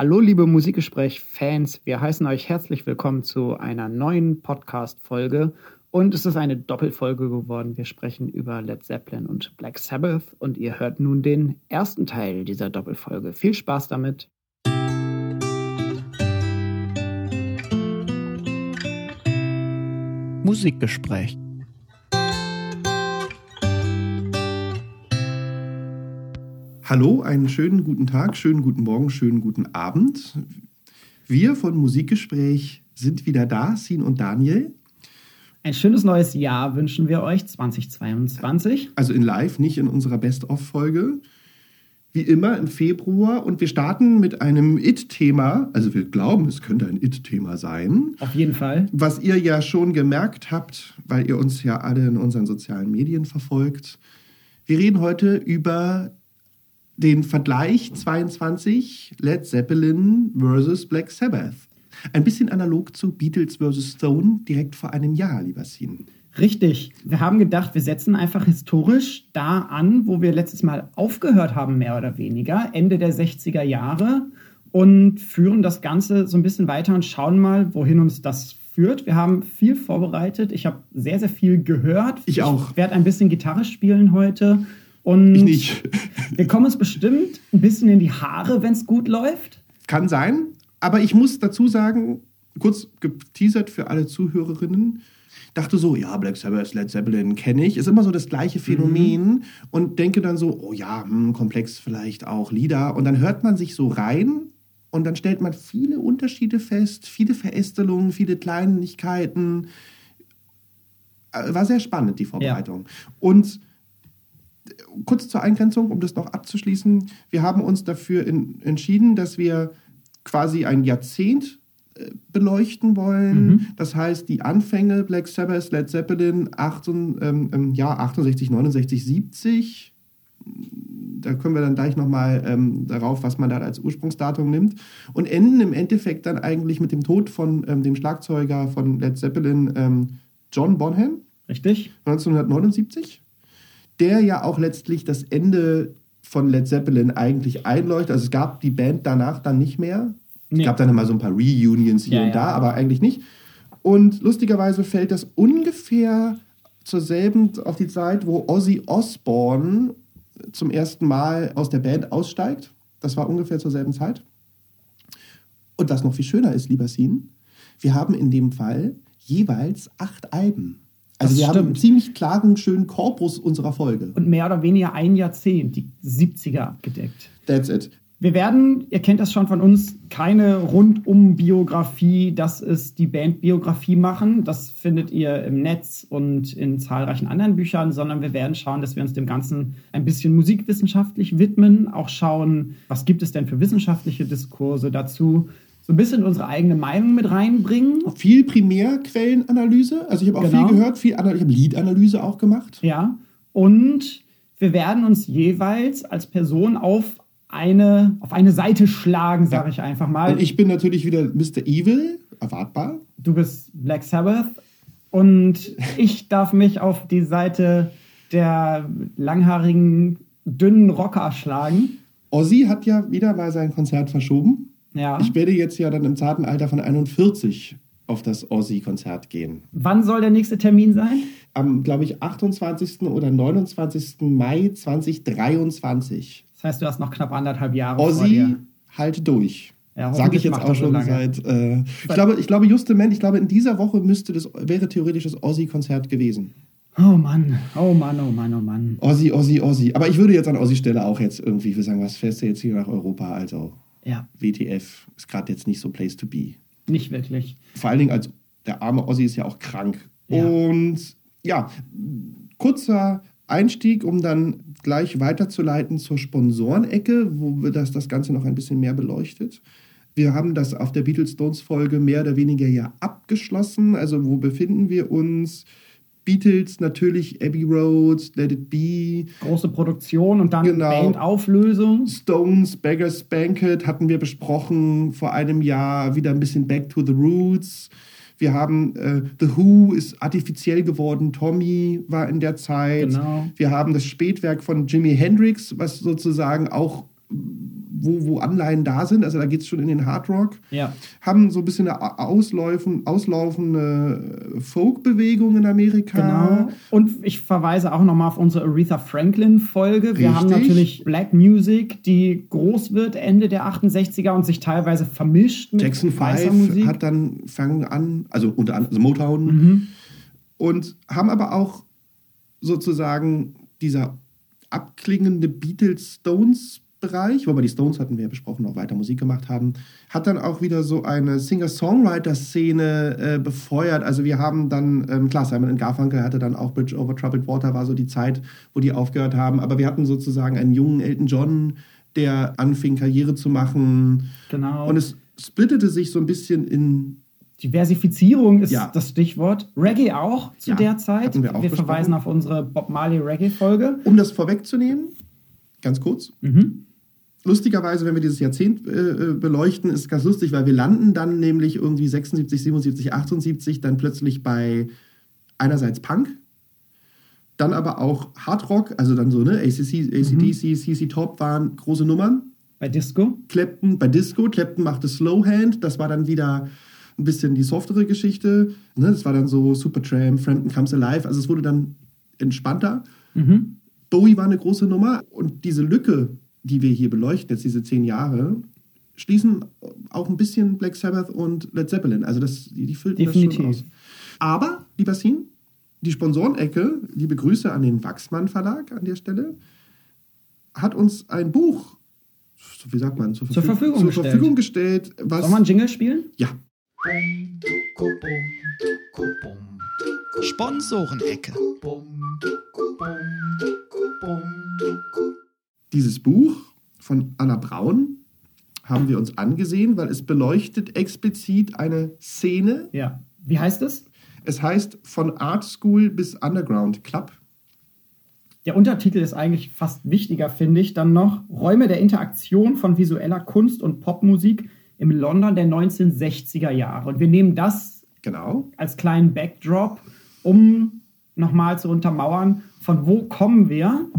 Hallo liebe Musikgespräch-Fans, wir heißen euch herzlich willkommen zu einer neuen Podcast-Folge und es ist eine Doppelfolge geworden. Wir sprechen über Led Zeppelin und Black Sabbath und ihr hört nun den ersten Teil dieser Doppelfolge. Viel Spaß damit! Musikgespräch Hallo, einen schönen guten Tag, schönen guten Morgen, schönen guten Abend. Wir von Musikgespräch sind wieder da, Sin und Daniel. Ein schönes neues Jahr wünschen wir euch 2022. Also in Live, nicht in unserer Best-of-Folge. Wie immer im Februar und wir starten mit einem It-Thema. Also wir glauben, es könnte ein It-Thema sein. Auf jeden Fall. Was ihr ja schon gemerkt habt, weil ihr uns ja alle in unseren sozialen Medien verfolgt. Wir reden heute über den Vergleich 22 Led Zeppelin versus Black Sabbath. Ein bisschen analog zu Beatles versus Stone direkt vor einem Jahr, lieber Sin. Richtig. Wir haben gedacht, wir setzen einfach historisch da an, wo wir letztes Mal aufgehört haben, mehr oder weniger, Ende der 60er Jahre und führen das Ganze so ein bisschen weiter und schauen mal, wohin uns das führt. Wir haben viel vorbereitet. Ich habe sehr, sehr viel gehört. Ich auch. Ich werde ein bisschen Gitarre spielen heute. Und ich nicht. wir kommen uns bestimmt ein bisschen in die Haare, wenn es gut läuft. Kann sein. Aber ich muss dazu sagen, kurz geteasert für alle Zuhörerinnen, dachte so, ja, Black Sabbath, Led Zeppelin kenne ich, ist immer so das gleiche Phänomen mhm. und denke dann so, oh ja, hm, komplex vielleicht auch Lieder und dann hört man sich so rein und dann stellt man viele Unterschiede fest, viele Verästelungen, viele Kleinigkeiten. Äh, war sehr spannend, die Vorbereitung. Ja. Und kurz zur Eingrenzung, um das noch abzuschließen. Wir haben uns dafür in, entschieden, dass wir quasi ein Jahrzehnt äh, beleuchten wollen. Mhm. Das heißt, die Anfänge Black Sabbath, Led Zeppelin, 18, ähm, im Jahr 68, 69, 70. Da können wir dann gleich nochmal ähm, darauf, was man da als Ursprungsdatum nimmt. Und enden im Endeffekt dann eigentlich mit dem Tod von ähm, dem Schlagzeuger von Led Zeppelin, ähm, John Bonham. Richtig. 1979 der ja auch letztlich das Ende von Led Zeppelin eigentlich einleuchtet. Also es gab die Band danach dann nicht mehr. Nee. Es gab dann immer so ein paar Reunions hier ja, und da, ja. aber eigentlich nicht. Und lustigerweise fällt das ungefähr zur selben auf die Zeit, wo Ozzy Osbourne zum ersten Mal aus der Band aussteigt. Das war ungefähr zur selben Zeit. Und was noch viel schöner ist, lieber Sin, wir haben in dem Fall jeweils acht Alben. Also das wir stimmt. haben einen ziemlich klaren, schönen Korpus unserer Folge. Und mehr oder weniger ein Jahrzehnt, die 70er abgedeckt. That's it. Wir werden, ihr kennt das schon von uns, keine Rundum-Biografie, das ist die Band-Biografie machen. Das findet ihr im Netz und in zahlreichen anderen Büchern, sondern wir werden schauen, dass wir uns dem Ganzen ein bisschen musikwissenschaftlich widmen, auch schauen, was gibt es denn für wissenschaftliche Diskurse dazu, so ein bisschen unsere eigene Meinung mit reinbringen. Viel Primärquellenanalyse. Also ich habe auch genau. viel gehört, viel, ich habe Liedanalyse auch gemacht. Ja. Und wir werden uns jeweils als Person auf eine, auf eine Seite schlagen, sage ja. ich einfach mal. Und ich bin natürlich wieder Mr. Evil, erwartbar. Du bist Black Sabbath. Und ich darf mich auf die Seite der langhaarigen, dünnen Rocker schlagen. Ozzy hat ja wieder mal sein Konzert verschoben. Ja. Ich werde jetzt ja dann im zarten Alter von 41 auf das Ozzy-Konzert gehen. Wann soll der nächste Termin sein? Am, glaube ich, 28. oder 29. Mai 2023. Das heißt, du hast noch knapp anderthalb Jahre Ozzy, vor dir. halt durch. Ja, Sage ich jetzt auch schon so seit. Äh, ich, glaube, ich glaube, justement, ich glaube, in dieser Woche müsste das, wäre theoretisch das Ozzy-Konzert gewesen. Oh Mann, oh Mann, oh Mann, oh Mann. Ozzy, Ozzy, Ozzy. Aber ich würde jetzt an Ozzy Stelle auch jetzt irgendwie sagen, was fährst du jetzt hier nach Europa? Also ja. WTF ist gerade jetzt nicht so place to be. Nicht wirklich. Vor allen Dingen als der arme Ossi ist ja auch krank. Ja. Und ja, kurzer Einstieg, um dann gleich weiterzuleiten zur Sponsorenecke, wo das das Ganze noch ein bisschen mehr beleuchtet. Wir haben das auf der Beatles Stones Folge mehr oder weniger ja abgeschlossen. Also wo befinden wir uns? Beatles natürlich Abbey Road, Let It Be. Große Produktion und dann genau. Bandauflösung. Stones, Beggars Banquet hatten wir besprochen vor einem Jahr. Wieder ein bisschen Back to the Roots. Wir haben äh, The Who ist artifiziell geworden. Tommy war in der Zeit. Genau. Wir haben das Spätwerk von Jimi Hendrix, was sozusagen auch wo, wo Anleihen da sind. Also da geht es schon in den Hard Rock. Ja. Haben so ein bisschen eine ausläufen, auslaufende Folk-Bewegung in Amerika. Genau. Und ich verweise auch nochmal auf unsere Aretha Franklin-Folge. Wir haben natürlich Black Music, die groß wird Ende der 68er und sich teilweise vermischt mit Jackson weißer 5 Musik. hat dann fangen an, also unter anderem also Motown, Mhm. und haben aber auch sozusagen dieser abklingende Beatles-Stones-Bereich, wobei die Stones hatten wir ja besprochen, auch weiter Musik gemacht haben, hat dann auch wieder so eine Singer-Songwriter-Szene äh, befeuert. Also wir haben dann, ähm, klar, Simon Garfunkel hatte dann auch Bridge Over Troubled Water, war so die Zeit, wo die aufgehört haben, aber wir hatten sozusagen einen jungen Elton John, der anfing, Karriere zu machen. Genau. Und es splittete sich so ein bisschen in Diversifizierung ist Ja. das Stichwort. Reggae auch zu Ja, der Zeit. wir auch besprochen. verweisen auf unsere Bob Marley Reggae-Folge. Um das vorwegzunehmen, ganz kurz. Mhm. Lustigerweise, wenn wir dieses Jahrzehnt äh, äh, beleuchten, ist es ganz lustig, weil wir landen dann nämlich irgendwie 76, 77, 78 dann plötzlich bei einerseits Punk, dann aber auch Hardrock, also dann so, ne, ACC, ACDC, CC Top waren große Nummern. Bei Disco. Clapton bei Disco, Clapton machte Slowhand, das war dann wieder ein bisschen die softere Geschichte. Ne? Das war dann so Supertramp, Frampton Comes Alive, also es wurde dann entspannter. Mhm. Bowie war eine große Nummer und diese Lücke, die wir hier beleuchten, jetzt diese zehn Jahre, schließen auch ein bisschen Black Sabbath und Led Zeppelin. Also das, die, die füllten das Definitiv. schon aus. Aber, lieber Sin, die Sponsorenecke, liebe Grüße an den Wachsmann Verlag an der Stelle, hat uns ein Buch, so wie sagt man, zur, Zur Verfügung zur gestellt. Verfügung gestellt. Was, Soll man einen Jingle spielen? ja, Sponsorenecke. Dieses Buch von Anna Braun haben wir uns angesehen, weil es beleuchtet explizit eine Szene. Ja. Wie heißt es? Es heißt von Art School bis Underground Club. Der Untertitel ist eigentlich fast wichtiger, finde ich, dann noch Räume der Interaktion von visueller Kunst und Popmusik im London der 1960er Jahre. Und wir nehmen das Genau. als kleinen Backdrop, um nochmal zu untermauern, von wo kommen wir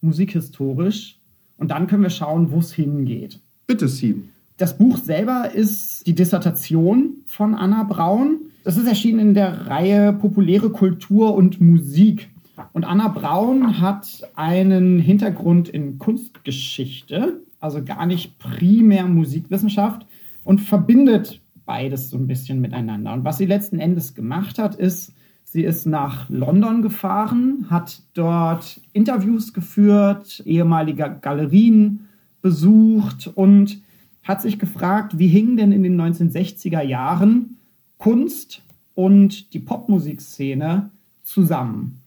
musikhistorisch und dann können wir schauen, wo es hingeht. Bitte, Sim. Das Buch selber ist die Dissertation von Anna Braun. Das ist erschienen in der Reihe Populäre Kultur und Musik. Und Anna Braun hat einen Hintergrund in Kunstgeschichte, also gar nicht primär Musikwissenschaft und verbindet beides so ein bisschen miteinander. Und was sie letzten Endes gemacht hat, ist, sie ist nach London gefahren, hat dort Interviews geführt, ehemalige Galerien besucht und hat sich gefragt, wie hingen denn in den 1960er Jahren Kunst und die Popmusikszene zusammen.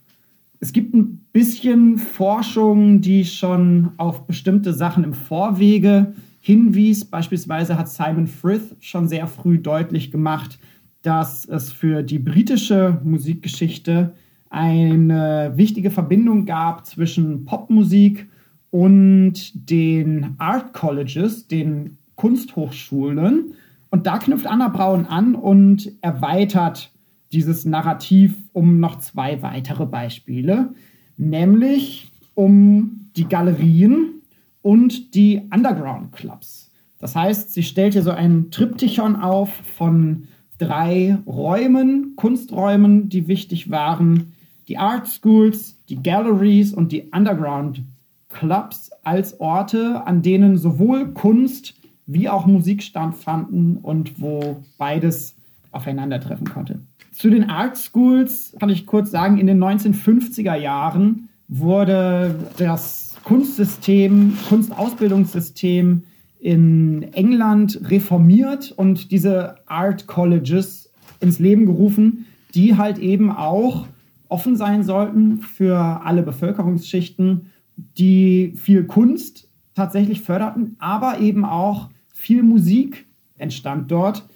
Es gibt ein bisschen Forschung, die schon auf bestimmte Sachen im Vorwege hinwies. Beispielsweise hat Simon Frith schon sehr früh deutlich gemacht, dass es für die britische Musikgeschichte eine wichtige Verbindung gab zwischen Popmusik und den Art Colleges, den Kunsthochschulen. Und da knüpft Anna Braun an und erweitert dieses Narrativ um noch zwei weitere Beispiele, nämlich um die Galerien und die Underground Clubs. Das heißt, sie stellt hier so ein Triptychon auf von drei Räumen, Kunsträumen, die wichtig waren, die Art Schools, die Galleries und die Underground Clubs als Orte, an denen sowohl Kunst wie auch Musik stattfanden und wo beides aufeinandertreffen konnte. Zu den Art Schools kann ich kurz sagen, in den 1950er Jahren wurde das Kunstsystem, Kunstausbildungssystem in England reformiert und diese Art Colleges ins Leben gerufen, die halt eben auch offen sein sollten für alle Bevölkerungsschichten, die viel Kunst tatsächlich förderten, aber eben auch viel Musik entstand dort.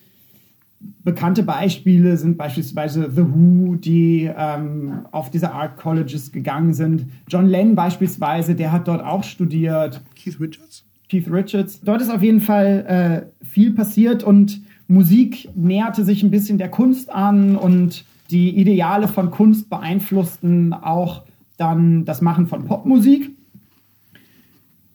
Bekannte Beispiele sind beispielsweise The Who, die ähm, auf diese Art Colleges gegangen sind. John Lennon beispielsweise, der hat dort auch studiert. Keith Richards? Keith Richards. Dort ist auf jeden Fall äh, viel passiert und Musik näherte sich ein bisschen der Kunst an und die Ideale von Kunst beeinflussten auch dann das Machen von Popmusik.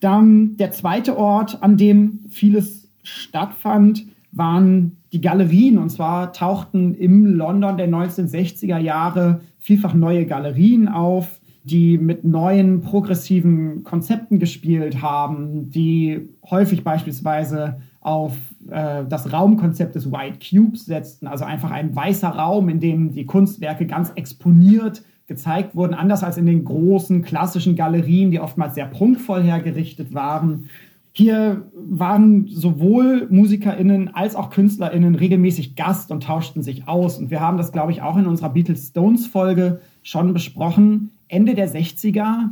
Dann der zweite Ort, an dem vieles stattfand, waren die Galerien. Und zwar tauchten im London der 1960er Jahre vielfach neue Galerien auf, die mit neuen progressiven Konzepten gespielt haben, die häufig beispielsweise auf äh, das Raumkonzept des White Cubes setzten, also einfach ein weißer Raum, in dem die Kunstwerke ganz exponiert gezeigt wurden, anders als in den großen klassischen Galerien, die oftmals sehr prunkvoll hergerichtet waren. Hier waren sowohl MusikerInnen als auch KünstlerInnen regelmäßig Gast und tauschten sich aus. Und wir haben das, glaube ich, auch in unserer Beatles Stones Folge schon besprochen. Ende der 60er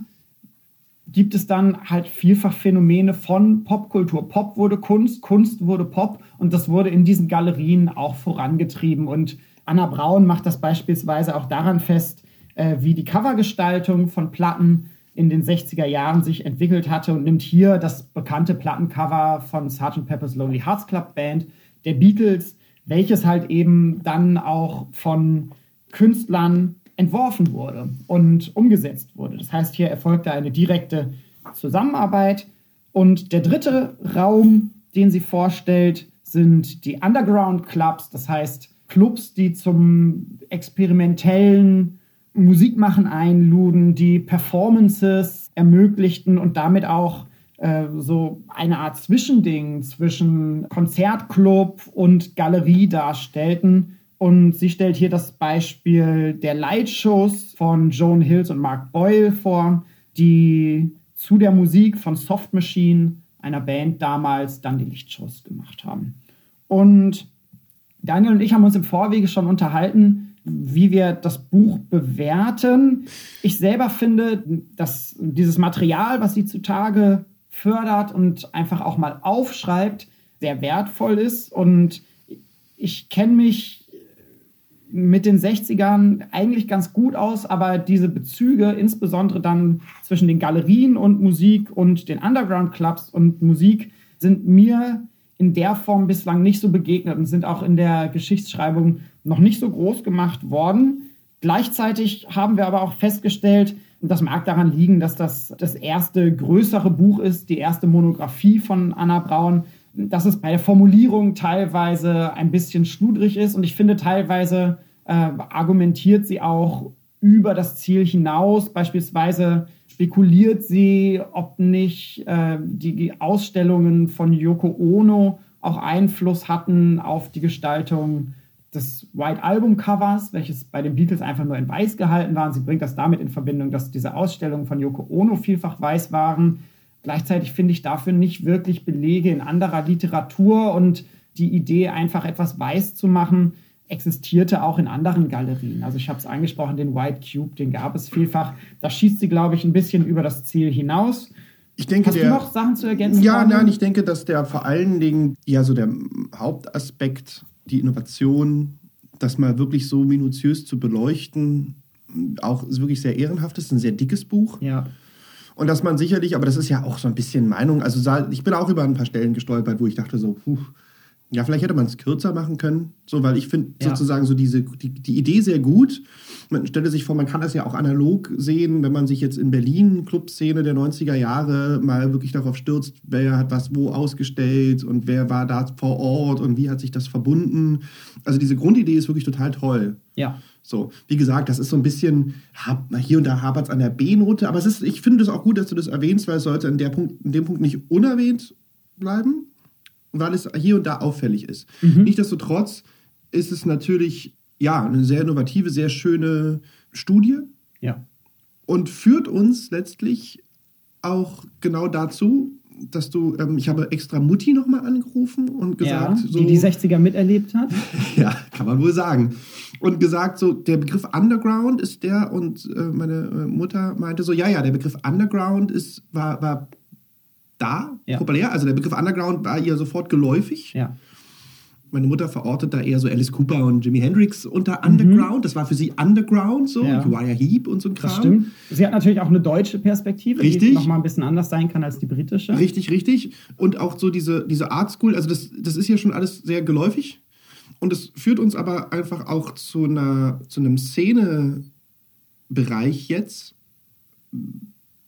gibt es dann halt vielfach Phänomene von Popkultur. Pop wurde Kunst, Kunst wurde Pop und das wurde in diesen Galerien auch vorangetrieben. Und Anna Braun macht das beispielsweise auch daran fest, äh, wie die Covergestaltung von Platten in den 60er Jahren sich entwickelt hatte und nimmt hier das bekannte Plattencover von Sgt. Pepper's Lonely Hearts Club Band der Beatles, welches halt eben dann auch von Künstlern entworfen wurde und umgesetzt wurde. Das heißt, hier erfolgte eine direkte Zusammenarbeit. Und der dritte Raum, den sie vorstellt, sind die Underground Clubs, das heißt Clubs, die zum experimentellen Musikmachen einluden, die Performances ermöglichten und damit auch äh, so eine Art Zwischending zwischen Konzertclub und Galerie darstellten. Und sie stellt hier das Beispiel der Lightshows von Joan Hills und Mark Boyle vor, die zu der Musik von Soft Machine, einer Band damals, dann die Lichtshows gemacht haben. Und Daniel und ich haben uns im Vorwege schon unterhalten, wie wir das Buch bewerten. Ich selber finde, dass dieses Material, was sie zutage fördert und einfach auch mal aufschreibt, sehr wertvoll ist. Und ich kenne mich mit den 60ern eigentlich ganz gut aus, aber diese Bezüge, insbesondere dann zwischen den Galerien und Musik und den Underground-Clubs und Musik, sind mir in der Form bislang nicht so begegnet und sind auch in der Geschichtsschreibung noch nicht so groß gemacht worden. Gleichzeitig haben wir aber auch festgestellt, und das mag daran liegen, dass das das erste größere Buch ist, die erste Monographie von Anna Braun, dass es bei der Formulierung teilweise ein bisschen schludrig ist. Und ich finde, teilweise äh, argumentiert sie auch über das Ziel hinaus. Beispielsweise spekuliert sie, ob nicht äh, die Ausstellungen von Yoko Ono auch Einfluss hatten auf die Gestaltung des White Album Covers, welches bei den Beatles einfach nur in weiß gehalten war. Sie bringt das damit in Verbindung, dass diese Ausstellungen von Yoko Ono vielfach weiß waren. Gleichzeitig finde ich dafür nicht wirklich Belege in anderer Literatur und die Idee, einfach etwas weiß zu machen, existierte auch in anderen Galerien. Also ich habe es angesprochen, den White Cube, den gab es vielfach. Da schießt sie, glaube ich, ein bisschen über das Ziel hinaus. Ich denke, Hast der, du noch Sachen zu ergänzen? Ja, Daniel? nein, ich denke, dass der vor allen Dingen ja so der Hauptaspekt, die Innovation, das mal wirklich so minutiös zu beleuchten, auch wirklich sehr ehrenhaft ist, ein sehr dickes Buch. Ja. Und dass man sicherlich, aber das ist ja auch so ein bisschen Meinung, also ich bin auch über ein paar Stellen gestolpert, wo ich dachte so, puh, ja, vielleicht hätte man es kürzer machen können, so, weil ich finde Ja. sozusagen so diese, die, die Idee sehr gut. Man stelle sich vor, man kann das ja auch analog sehen, wenn man sich jetzt in Berlin, Clubszene der 90er Jahre, mal wirklich darauf stürzt, wer hat was wo ausgestellt und wer war da vor Ort und wie hat sich das verbunden. Also diese Grundidee ist wirklich total toll. Ja. So, wie gesagt, das ist so ein bisschen, hier und da hapert es an der B-Note, aber es ist, ich finde es auch gut, dass du das erwähnst, weil es sollte in, der Punkt, in dem Punkt nicht unerwähnt bleiben, weil es hier und da auffällig ist. Nichtsdestotrotz ist es natürlich, ja, eine sehr innovative, sehr schöne Studie Ja. und führt uns letztlich auch genau dazu, dass du, ähm, ich habe extra Mutti nochmal angerufen und ja. gesagt, so, Die die 60er miterlebt hat. ja, kann man wohl sagen. Und gesagt, so der Begriff Underground ist der und äh, meine äh, Mutter meinte so, ja, ja, der Begriff Underground ist, war, war da, Ja. populär. Also der Begriff Underground war ihr sofort geläufig. Ja. Meine Mutter verortet da eher so Alice Cooper und Jimi Hendrix unter Underground. Das war für sie Underground, so Mhm. Ja. Uriah Heep und so ein Kram. Das stimmt. Sie hat natürlich auch eine deutsche Perspektive, Richtig. die nochmal ein bisschen anders sein kann als die britische. Richtig, richtig. Und auch so diese, diese Art School, also das, das ist ja schon alles sehr geläufig. Und es führt uns aber einfach auch zu, einer, zu einem Szenebereich jetzt,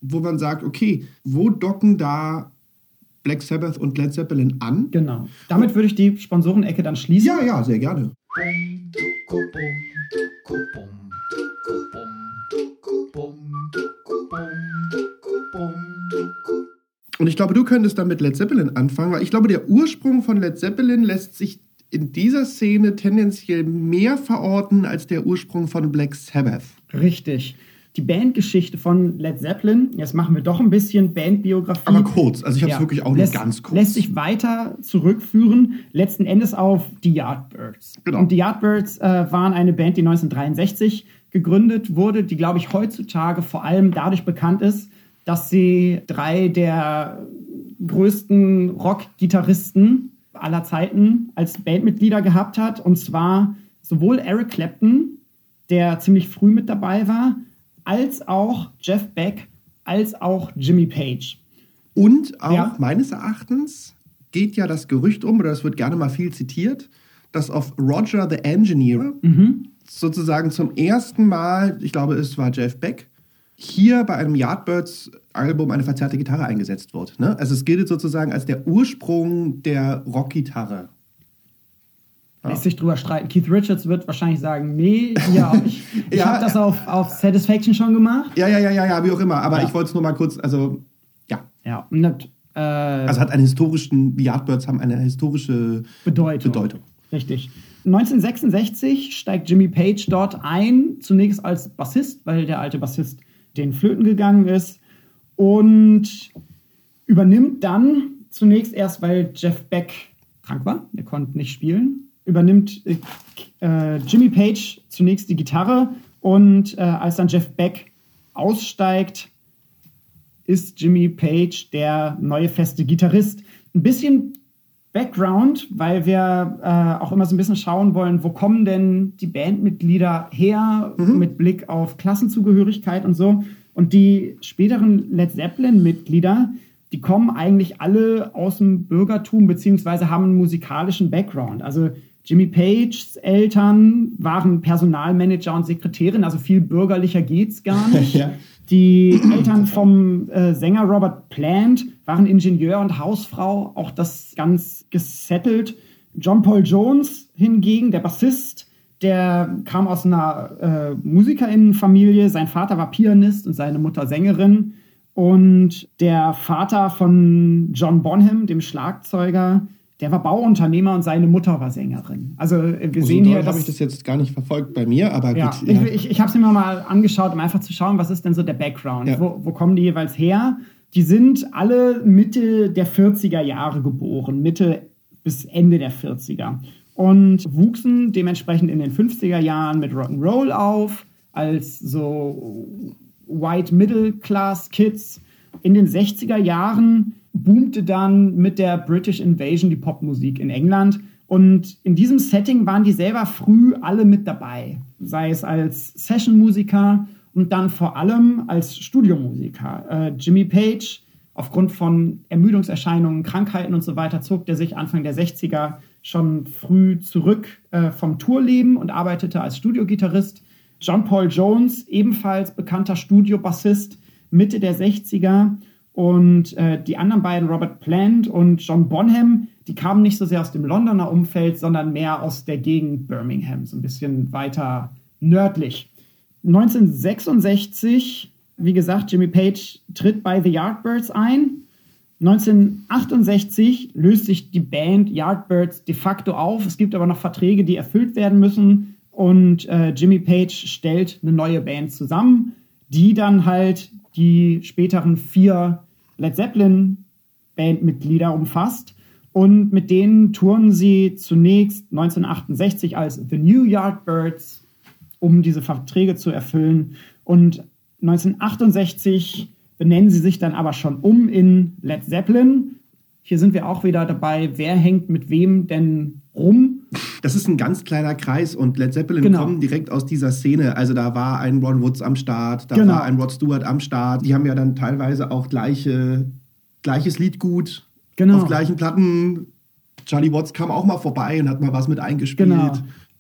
wo man sagt, okay, wo docken da Black Sabbath und Led Zeppelin an? Genau. Damit würde ich die Sponsorenecke dann schließen. Ja, ja, sehr gerne. Und ich glaube, du könntest dann mit Led Zeppelin anfangen, weil ich glaube, der Ursprung von Led Zeppelin lässt sich in dieser Szene tendenziell mehr verorten als der Ursprung von Black Sabbath. Richtig. Die Bandgeschichte von Led Zeppelin, jetzt machen wir doch ein bisschen Bandbiografie. Aber kurz, also ich habe es Ja, wirklich auch lässt, nur ganz kurz. Lässt sich weiter zurückführen, letzten Endes auf die Yardbirds. Genau. Und die Yardbirds äh, waren eine Band, die 1963 gegründet wurde, die, glaube ich, heutzutage vor allem dadurch bekannt ist, dass sie drei der größten Rock-Gitarristen aller Zeiten als Bandmitglieder gehabt hat. Und zwar sowohl Eric Clapton, der ziemlich früh mit dabei war, als auch Jeff Beck, als auch Jimmy Page. Und auch Ja. meines Erachtens geht ja das Gerücht um, oder es wird gerne mal viel zitiert, dass auf Roger the Engineer sozusagen zum ersten Mal, ich glaube, es war Jeff Beck, hier bei einem Yardbirds-Album eine verzerrte Gitarre eingesetzt wird. Ne? Also es gilt sozusagen als der Ursprung der Rockgitarre. Lässt sich drüber streiten. Keith Richards wird wahrscheinlich sagen, nee, ja, ich, ich Ja. habe das auf, auf Satisfaction schon gemacht. Ja, ja, ja, ja, ja, wie auch immer. Aber Ja. ich wollte es nur mal kurz, also ja. Ja, und das, äh, Also hat einen historischen, die Yardbirds haben eine historische Bedeutung. Bedeutung. Richtig. 1966 steigt Jimmy Page dort ein, zunächst als Bassist, weil der alte Bassist den Flöten gegangen ist und übernimmt dann zunächst erst, weil Jeff Beck krank war, der konnte nicht spielen, übernimmt äh, äh, Jimmy Page zunächst die Gitarre und äh, als dann Jeff Beck aussteigt, ist Jimmy Page der neue feste Gitarrist. Ein bisschen Background, weil wir äh, auch immer so ein bisschen schauen wollen, wo kommen denn die Bandmitglieder her mit Blick auf Klassenzugehörigkeit und so. Und die späteren Led Zeppelin-Mitglieder, die kommen eigentlich alle aus dem Bürgertum beziehungsweise haben einen musikalischen Background. Also Jimmy Pages Eltern waren Personalmanager und Sekretärin, also viel bürgerlicher geht's gar nicht. Ja. Die Eltern vom äh, Sänger Robert Plant waren Ingenieur und Hausfrau, auch das ganz gesettelt. John Paul Jones hingegen, der Bassist, der kam aus einer äh, Musikerinnenfamilie. Sein Vater war Pianist und seine Mutter Sängerin. Und der Vater von John Bonham, dem Schlagzeuger, der war Bauunternehmer und seine Mutter war Sängerin. Also äh, wir sehen hier, habe ich das jetzt gar nicht verfolgt bei mir, aber ja, gut. Ja. ich, ich, ich habe es mir mal angeschaut, um einfach zu schauen, was ist denn so der Background? Ja. Wo, wo kommen die jeweils her? Die sind alle Mitte der 40er Jahre geboren, Mitte bis Ende der 40er. Und wuchsen dementsprechend in den 50er Jahren mit Rock'n'Roll auf, als so White Middle Class Kids. In den 60er Jahren boomte dann mit der British Invasion die Popmusik in England. Und in diesem Setting waren die selber früh alle mit dabei. Sei es als Session-Musiker und dann vor allem als Studiomusiker. Äh, Jimmy Page, aufgrund von Ermüdungserscheinungen, Krankheiten und so weiter, zog der sich Anfang der 60er schon früh zurück äh, vom Tourleben und arbeitete als Studiogitarrist. John Paul Jones, ebenfalls bekannter Studiobassist, Mitte der 60er. Und äh, die anderen beiden, Robert Plant und John Bonham, die kamen nicht so sehr aus dem Londoner Umfeld, sondern mehr aus der Gegend Birmingham, so ein bisschen weiter nördlich. 1966, wie gesagt, Jimmy Page tritt bei The Yardbirds ein. 1968 löst sich die Band Yardbirds de facto auf. Es gibt aber noch Verträge, die erfüllt werden müssen. Und äh, Jimmy Page stellt eine neue Band zusammen, die dann halt die späteren vier Led Zeppelin Bandmitglieder umfasst. Und mit denen touren sie zunächst 1968 als The New Yardbirds, um diese Verträge zu erfüllen. Und 1968 benennen sie sich dann aber schon um in Led Zeppelin. Hier sind wir auch wieder dabei, wer hängt mit wem denn rum. Das ist ein ganz kleiner Kreis und Led Zeppelin Genau. kommen direkt aus dieser Szene. Also da war ein Ron Woods am Start, da Genau. war ein Rod Stewart am Start. Die haben ja dann teilweise auch gleiche, gleiches Liedgut Genau. auf gleichen Platten. Charlie Watts kam auch mal vorbei und hat mal was mit eingespielt. Genau.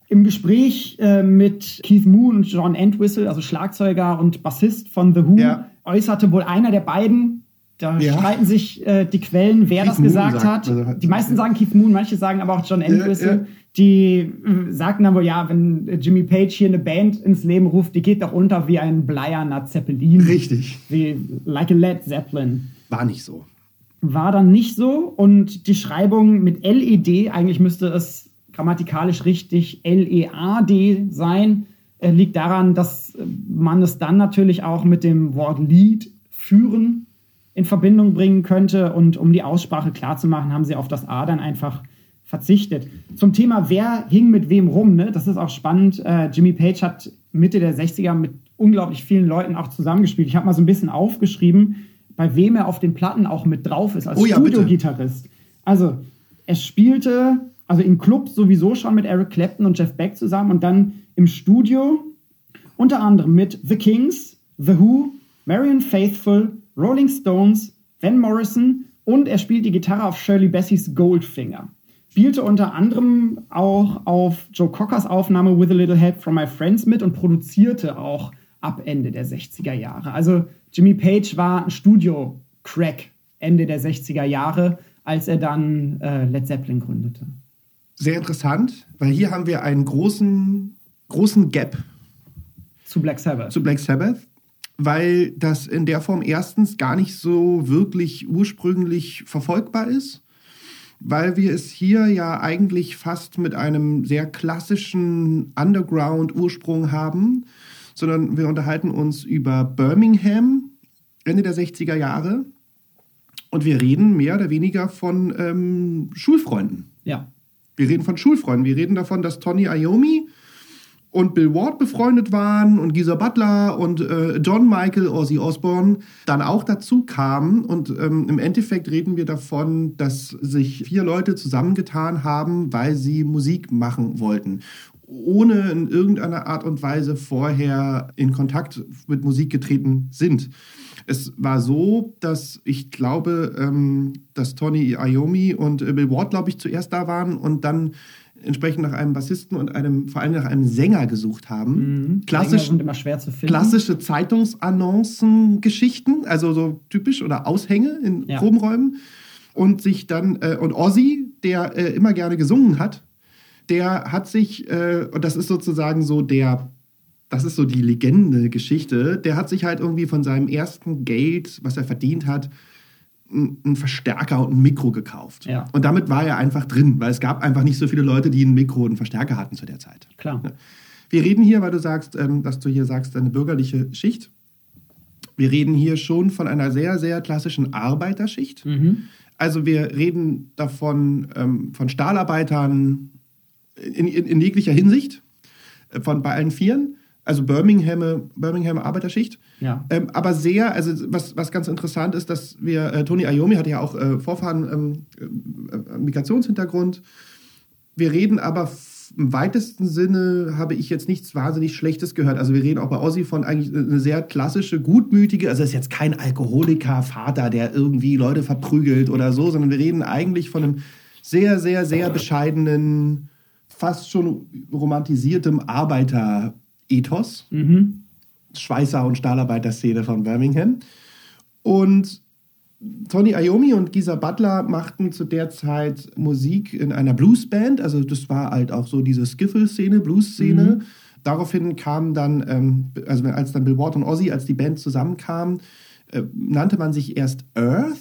Im Gespräch äh, mit Keith Moon und John Entwistle, also Schlagzeuger und Bassist von The Who, Ja. äußerte wohl einer der beiden. Da Ja. streiten sich äh, die Quellen, wer Keith das Moon gesagt sagt- hat. also- die meisten sagen Keith Moon, manche sagen aber auch John Entwistle. ja. Die äh, sagten dann wohl, ja, wenn äh, Jimmy Page hier eine Band ins Leben ruft, die geht doch unter wie ein bleierner Zeppelin. Richtig. Wie like a Led Zeppelin. War nicht so. War dann nicht so und die Schreibung mit LED, eigentlich müsste es grammatikalisch richtig L-E-A-D sein, äh, liegt daran, dass äh, man es dann natürlich auch mit dem Wort Lied führen in Verbindung bringen könnte und um die Aussprache klar zu machen, haben sie auf das A dann einfach verzichtet. Zum Thema, wer hing mit wem rum, ne? das ist auch spannend. Äh, Jimmy Page hat Mitte der 60er mit unglaublich vielen Leuten auch zusammengespielt. Ich habe mal so ein bisschen aufgeschrieben, bei wem er auf den Platten auch mit drauf ist als Oh ja. Studiogitarrist. Also, er spielte, also in Clubs sowieso schon mit Eric Clapton und Jeff Beck zusammen und dann im Studio unter anderem mit The Kings, The Who, Marion Faithful, Rolling Stones, Van Morrison und er spielt die Gitarre auf Shirley Bassey's Goldfinger. Spielte unter anderem auch auf Joe Cockers Aufnahme With a Little Help from My Friends mit und produzierte auch ab Ende der 60er Jahre. Also Jimmy Page war ein Studio-Crack Ende der 60er Jahre, als er dann äh, Led Zeppelin gründete. Sehr interessant, weil hier haben wir einen großen, großen Gap Zu Black Sabbath. zu Black Sabbath, weil das in der Form erstens gar nicht so wirklich ursprünglich verfolgbar ist, weil wir es hier ja eigentlich fast mit einem sehr klassischen Underground-Ursprung haben, sondern wir unterhalten uns über Birmingham, Ende der 60er Jahre, und wir reden mehr oder weniger von ähm, Schulfreunden. ja. Wir reden von Schulfreunden. Wir reden davon, dass Tony Iommi und Bill Ward befreundet waren und Geezer Butler und äh, John Michael, Ozzy Osbourne dann auch dazu kamen. Und ähm, im Endeffekt reden wir davon, dass sich vier Leute zusammengetan haben, weil sie Musik machen wollten. Ohne in irgendeiner Art und Weise vorher in Kontakt mit Musik getreten sind. Es war so, dass ich glaube, ähm, dass Tony Iommi und äh, Bill Ward, glaube ich, zuerst da waren und dann entsprechend nach einem Bassisten und einem, vor allem nach einem Sänger gesucht haben. Klassisch, Sänger sind immer schwer zu finden. klassische Zeitungsannoncen-Geschichten, also so typisch oder Aushänge in Ja. Probenräumen. Und sich dann, äh, und Ozzy, der äh, immer gerne gesungen hat, der hat sich, äh, und das ist sozusagen so der, das ist so die Legende-Geschichte, der hat sich halt irgendwie von seinem ersten Geld, was er verdient hat, einen Verstärker und ein Mikro gekauft. Ja. Und damit war er einfach drin, weil es gab einfach nicht so viele Leute, die ein Mikro und einen Verstärker hatten zu der Zeit. Klar. Wir reden hier, weil du sagst, ähm, dass du hier sagst, eine bürgerliche Schicht. Wir reden hier schon von einer sehr, sehr klassischen Arbeiterschicht. Mhm. Also wir reden davon ähm, von Stahlarbeitern in, in, in jeglicher Hinsicht, äh, von bei allen Vieren. Also Birmingham, Birmingham Arbeiterschicht. Ja. Ähm, aber sehr, also was, was ganz interessant ist, dass wir, äh, Tony Iommi hatte ja auch äh, Vorfahren, ähm, äh, äh, Migrationshintergrund. Wir reden aber im weitesten Sinne, habe ich jetzt nichts wahnsinnig Schlechtes gehört. Also wir reden auch bei Ozzy von eigentlich eine sehr klassische, gutmütige, also er ist jetzt kein Alkoholiker-Vater, der irgendwie Leute verprügelt oder so, sondern wir reden eigentlich von einem sehr, sehr, sehr bescheidenen, fast schon romantisiertem Arbeiter-Ethos. Mhm. Schweißer- und Stahlarbeiterszene von Birmingham. Und Tony Iommi und Geezer Butler machten zu der Zeit Musik in einer Bluesband. Also das war halt auch so diese Skiffle-Szene, Blues-Szene. Daraufhin kam dann, ähm, also als dann Bill Ward und Ozzy, als die Band zusammenkamen, äh, nannte man sich erst Earth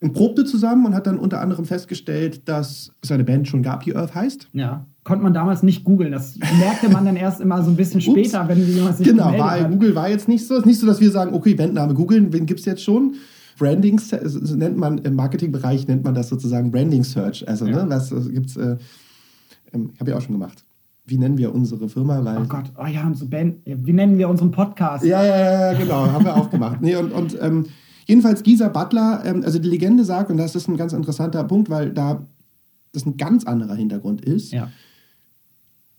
und probte zusammen und hat dann unter anderem festgestellt, dass es eine Band schon gab, die Earth heißt. Ja. Konnte man damals nicht googeln. Das merkte man dann erst immer so ein bisschen Ups. später, wenn jemand sich Genau, war. Google war jetzt nicht so. Es ist nicht so, dass wir sagen, okay, Bandname googeln, wen gibt es jetzt schon? Branding, das nennt man im Marketingbereich, nennt man das sozusagen Branding Search. Also, Ja. ne, was äh, gibt's, äh, ähm, habe ich auch schon gemacht. Wie nennen wir unsere Firma? Weil, Oh Gott, oh ja, und so Band, wie nennen wir unseren Podcast? Ja, ja, ja, genau, haben wir auch gemacht. Nee, und und ähm, jedenfalls Geezer Butler, ähm, also die Legende sagt, und das ist ein ganz interessanter Punkt, weil da das ein ganz anderer Hintergrund ist. Ja.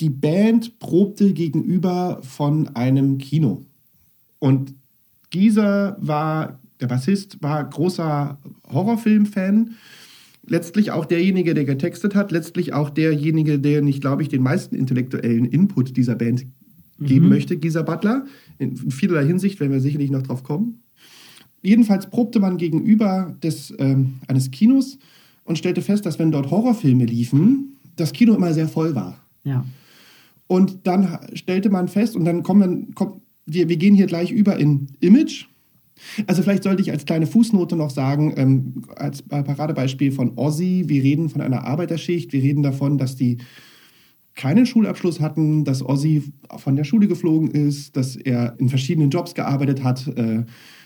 Die Band probte gegenüber von einem Kino. Und Gieser war, der Bassist, war großer Horrorfilm-Fan. Letztlich auch derjenige, der getextet hat, letztlich auch derjenige, der nicht, glaube ich, den meisten intellektuellen Input dieser Band geben möchte, Gieser Butler. In vielerlei Hinsicht werden wir sicherlich noch drauf kommen. jedenfalls probte man gegenüber des, ähm, eines Kinos und stellte fest, dass wenn dort Horrorfilme liefen, das Kino immer sehr voll war. Ja. Und dann stellte man fest, und dann kommen kommt, wir, wir gehen hier gleich über in Image. Also vielleicht sollte ich als kleine Fußnote noch sagen, ähm, als Paradebeispiel von Ozzy, wir reden von einer Arbeiterschicht, wir reden davon, dass die keinen Schulabschluss hatten, dass Ozzy von der Schule geflogen ist, dass er in verschiedenen Jobs gearbeitet hat, äh,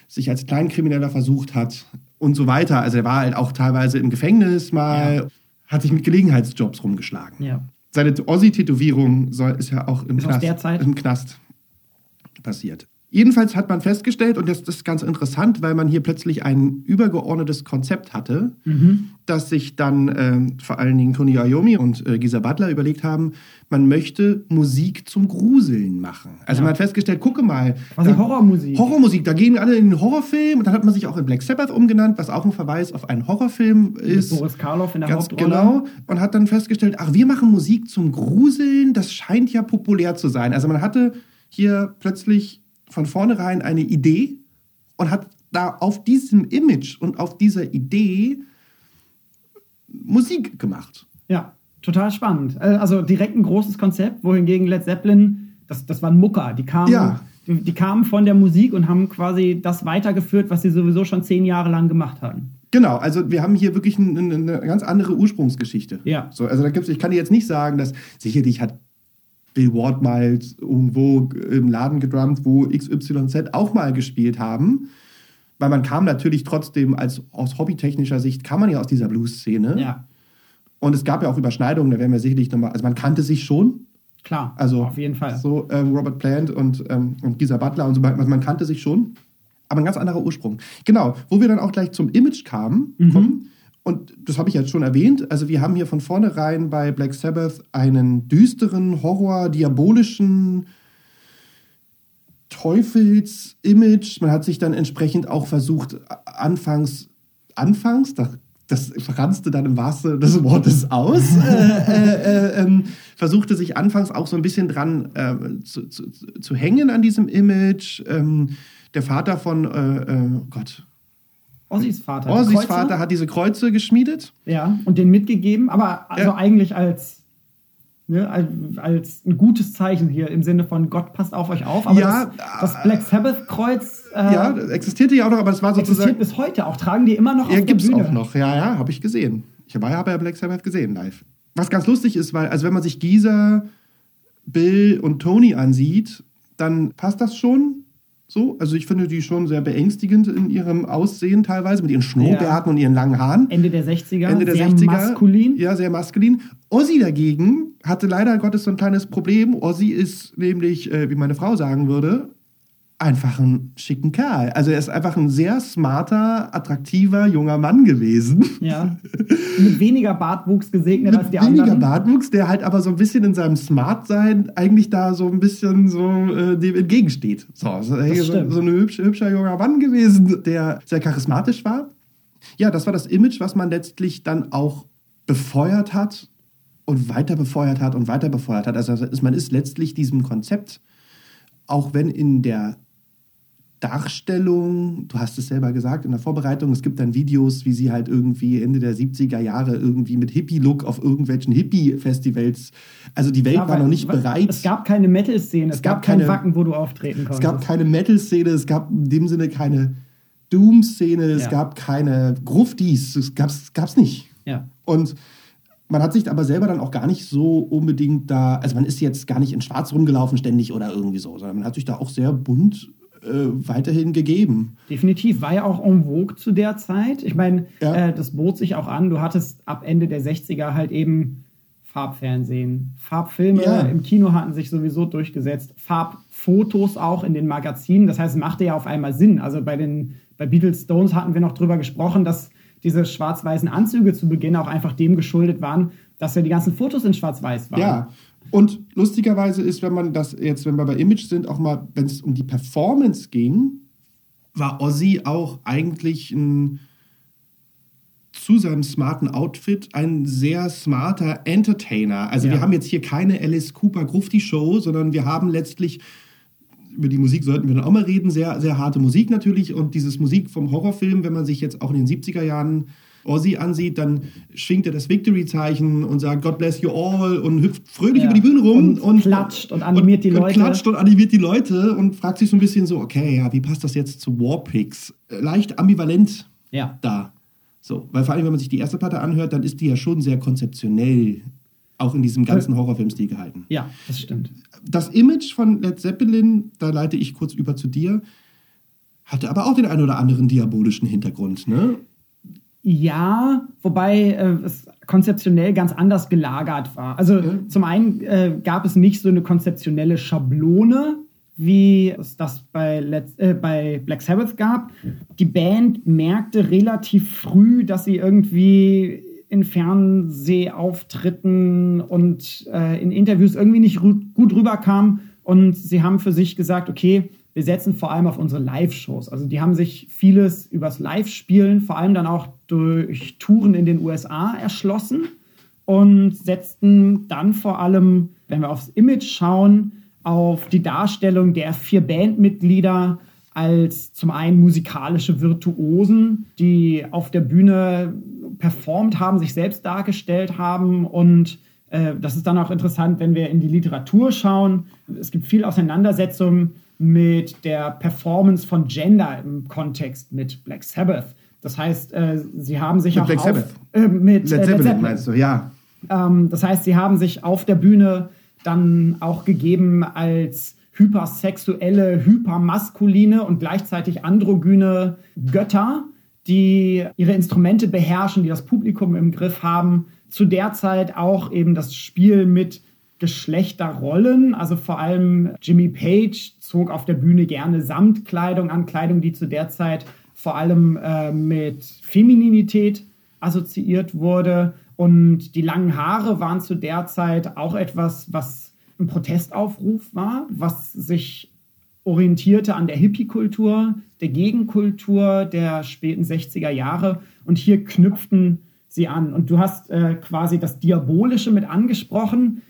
sich als Kleinkrimineller versucht hat und so weiter. Also er war halt auch teilweise im Gefängnis mal, ja. hat sich mit Gelegenheitsjobs rumgeschlagen. Ja. Seine Ozzy-Tätowierung ist ja auch im ist Knast, im Knast passiert. Jedenfalls hat man festgestellt, und das, das, ist ganz interessant, weil man hier plötzlich ein übergeordnetes Konzept hatte, mhm. dass sich dann äh, vor allen Dingen Tony Iommi und äh, Gisa Butler überlegt haben, man möchte Musik zum Gruseln machen. Also ja. man hat festgestellt, gucke mal. Was da, Horrormusik. Horrormusik, da gehen alle in den Horrorfilm und dann hat man sich auch in Black Sabbath umgenannt, was auch ein Verweis auf einen Horrorfilm ist. Mit Boris Karloff in der Ganz Hauptrolle. Genau. Und hat dann festgestellt, ach, wir machen Musik zum Gruseln, das scheint ja populär zu sein. Also man hatte hier plötzlich von vornherein eine Idee und hat da auf diesem Image und auf dieser Idee Musik gemacht. Ja, total spannend. Äh, also direkt ein großes Konzept, wohingegen Led Zeppelin, das, das waren Mucker, die kamen, ja. die, die kamen von der Musik und haben quasi das weitergeführt, was sie sowieso schon zehn Jahre lang gemacht haben. Genau, also wir haben hier wirklich eine, eine ganz andere Ursprungsgeschichte. Ja. So, also da gibt's, ich kann dir jetzt nicht sagen, dass sicherlich hat Bill Ward mal irgendwo im Laden gedrummt, wo XYZ auch mal gespielt haben. Weil man kam natürlich trotzdem als aus hobbytechnischer Sicht, kam man ja aus dieser Blues-Szene. Ja. Und es gab ja auch Überschneidungen, da werden wir sicherlich nochmal, also man kannte sich schon. Klar, also auf jeden Fall. So ähm, Robert Plant und, ähm, und Gisa Butler und so weiter, also man kannte sich schon. Aber ein ganz anderer Ursprung. Genau, wo wir dann auch gleich zum Image kamen, mhm. kommen, und das habe ich jetzt schon erwähnt. Also wir haben hier von vornherein bei Black Sabbath einen düsteren, Horror, diabolischen Teufels-Image. Man hat sich dann entsprechend auch versucht, anfangs, anfangs, das, das verranzte dann im wahrsten des Wortes aus, äh, äh, äh, ähm, versuchte sich anfangs auch so ein bisschen dran äh, zu, zu, zu, hängen an diesem Image. Ähm, der Vater von, äh, Gott, Ossis Vater. Ossis Vater hat diese Kreuze geschmiedet. Ja, und den mitgegeben, aber also ja. eigentlich als, ne, als, ein gutes Zeichen hier im Sinne von Gott passt auf euch auf. Aber ja, das, das Black Sabbath-Kreuz. Äh, ja, existierte ja auch noch, aber das war sozusagen. Existiert bis heute auch, tragen die immer noch ja, auf der Bühne. auch noch, ja, ja, habe ich gesehen. Ich war ja bei Black Sabbath gesehen live. Was ganz lustig ist, weil, also wenn man sich Gisa, Bill und Tony ansieht, dann passt das schon. So, also ich finde die schon sehr beängstigend in ihrem Aussehen teilweise, mit ihren Schnurrbärten ja. und ihren langen Haaren. Ende der 60er. Ende der sehr 60er. maskulin. Ja, sehr maskulin. Ozzy dagegen hatte leider Gottes so ein kleines Problem. Ozzy ist nämlich, äh, wie meine Frau sagen würde, einfach ein schicken Kerl. Also er ist einfach ein sehr smarter, attraktiver junger Mann gewesen. Ja. Mit weniger Bartwuchs gesegnet Mit als die weniger anderen. Weniger Bartwuchs, der halt aber so ein bisschen in seinem Smartsein eigentlich da so ein bisschen so äh, dem entgegensteht. So, so, so, so ein hübsch, hübscher junger Mann gewesen, der sehr charismatisch war. Ja, das war das Image, was man letztlich dann auch befeuert hat und weiter befeuert hat und weiter befeuert hat. Also man ist letztlich diesem Konzept, auch wenn in der Darstellung, du hast es selber gesagt in der Vorbereitung, es gibt dann Videos, wie sie halt irgendwie Ende der 70er Jahre irgendwie mit Hippie-Look auf irgendwelchen Hippie-Festivals, also die Welt ja, war noch nicht bereit. Es gab keine Metal-Szene, es, es, gab, gab kein Wacken, wo du auftreten konntest. Es gab keine Metal-Szene, es gab in dem Sinne keine Doom-Szene, es ja. gab keine Gruftis, es gab's, gab's nicht. Ja. Und man hat sich aber selber dann auch gar nicht so unbedingt da, also man ist jetzt gar nicht in Schwarz rumgelaufen ständig oder irgendwie so, sondern man hat sich da auch sehr bunt äh, weiterhin gegeben. Definitiv, war ja auch en vogue zu der Zeit. Ich meine, ja. äh, das bot sich auch an. Du hattest ab Ende der 60er halt eben Farbfernsehen, Farbfilme ja. im Kino hatten sich sowieso durchgesetzt, Farbfotos auch in den Magazinen. Das heißt, es machte ja auf einmal Sinn. Also bei den bei Beatles Stones hatten wir noch drüber gesprochen, dass diese schwarz-weißen Anzüge zu Beginn auch einfach dem geschuldet waren, dass ja die ganzen Fotos in schwarz-weiß waren. Ja, und lustigerweise ist, wenn man das jetzt, wenn wir bei Image sind, auch mal, wenn es um die Performance ging, war Ozzy auch eigentlich ein zu seinem smarten Outfit ein sehr smarter Entertainer. Also ja. wir haben jetzt hier keine Alice Cooper Grufti Show, sondern wir haben letztlich über die Musik sollten wir dann auch mal reden. Sehr, sehr harte Musik natürlich. Und dieses Musik vom Horrorfilm, wenn man sich jetzt auch in den 70er Jahren Ozzy ansieht, dann schwingt er das Victory-Zeichen und sagt God bless you all und hüpft fröhlich ja. über die Bühne rum und, und klatscht und animiert und, die Leute. Und klatscht und animiert die Leute und fragt sich so ein bisschen so, okay, ja, wie passt das jetzt zu Warpigs? Leicht ambivalent ja. da. So, weil vor allem, wenn man sich die erste Platte anhört, dann ist die ja schon sehr konzeptionell auch in diesem ganzen Horrorfilmstil gehalten. Ja, das stimmt. Das Image von Led Zeppelin, da leite ich kurz über zu dir, hatte aber auch den einen oder anderen diabolischen Hintergrund, ne? Ja, wobei äh, es konzeptionell ganz anders gelagert war. Also ja. zum einen äh, gab es nicht so eine konzeptionelle Schablone, wie es das bei, Let's, äh, bei Black Sabbath gab. Die Band merkte relativ früh, dass sie irgendwie in Fernsehauftritten und äh, in Interviews irgendwie nicht gut rüberkam. Und sie haben für sich gesagt, okay, wir setzen vor allem auf unsere Live-Shows. Also die haben sich vieles übers Live-Spielen, vor allem dann auch durch Touren in den USA erschlossen und setzten dann vor allem, wenn wir aufs Image schauen, auf die Darstellung der vier Bandmitglieder als zum einen musikalische Virtuosen, die auf der Bühne performt haben, sich selbst dargestellt haben und äh, das ist dann auch interessant, wenn wir in die Literatur schauen. Es gibt viel Auseinandersetzung mit der Performance von Gender im Kontext mit Black Sabbath. Das heißt, äh, sie haben sich mit auch Black auf, Sabbath. Äh, mit Led Zeppelin, Zeppelin meinst du, ja. Ähm, das heißt, sie haben sich auf der Bühne dann auch gegeben als hypersexuelle, hypermaskuline und gleichzeitig androgyne Götter, die ihre Instrumente beherrschen, die das Publikum im Griff haben. Zu der Zeit auch eben das Spiel mit Geschlechterrollen. Also vor allem Jimmy Page zog auf der Bühne gerne Samtkleidung an, Kleidung, die zu der Zeit vor allem äh, mit Femininität assoziiert wurde. Und die langen Haare waren zu der Zeit auch etwas, was ein Protestaufruf war, was sich orientierte an der Hippie-Kultur, der Gegenkultur der späten 60er Jahre. Und hier knüpften sie an. Und du hast äh, quasi das Diabolische mit angesprochen.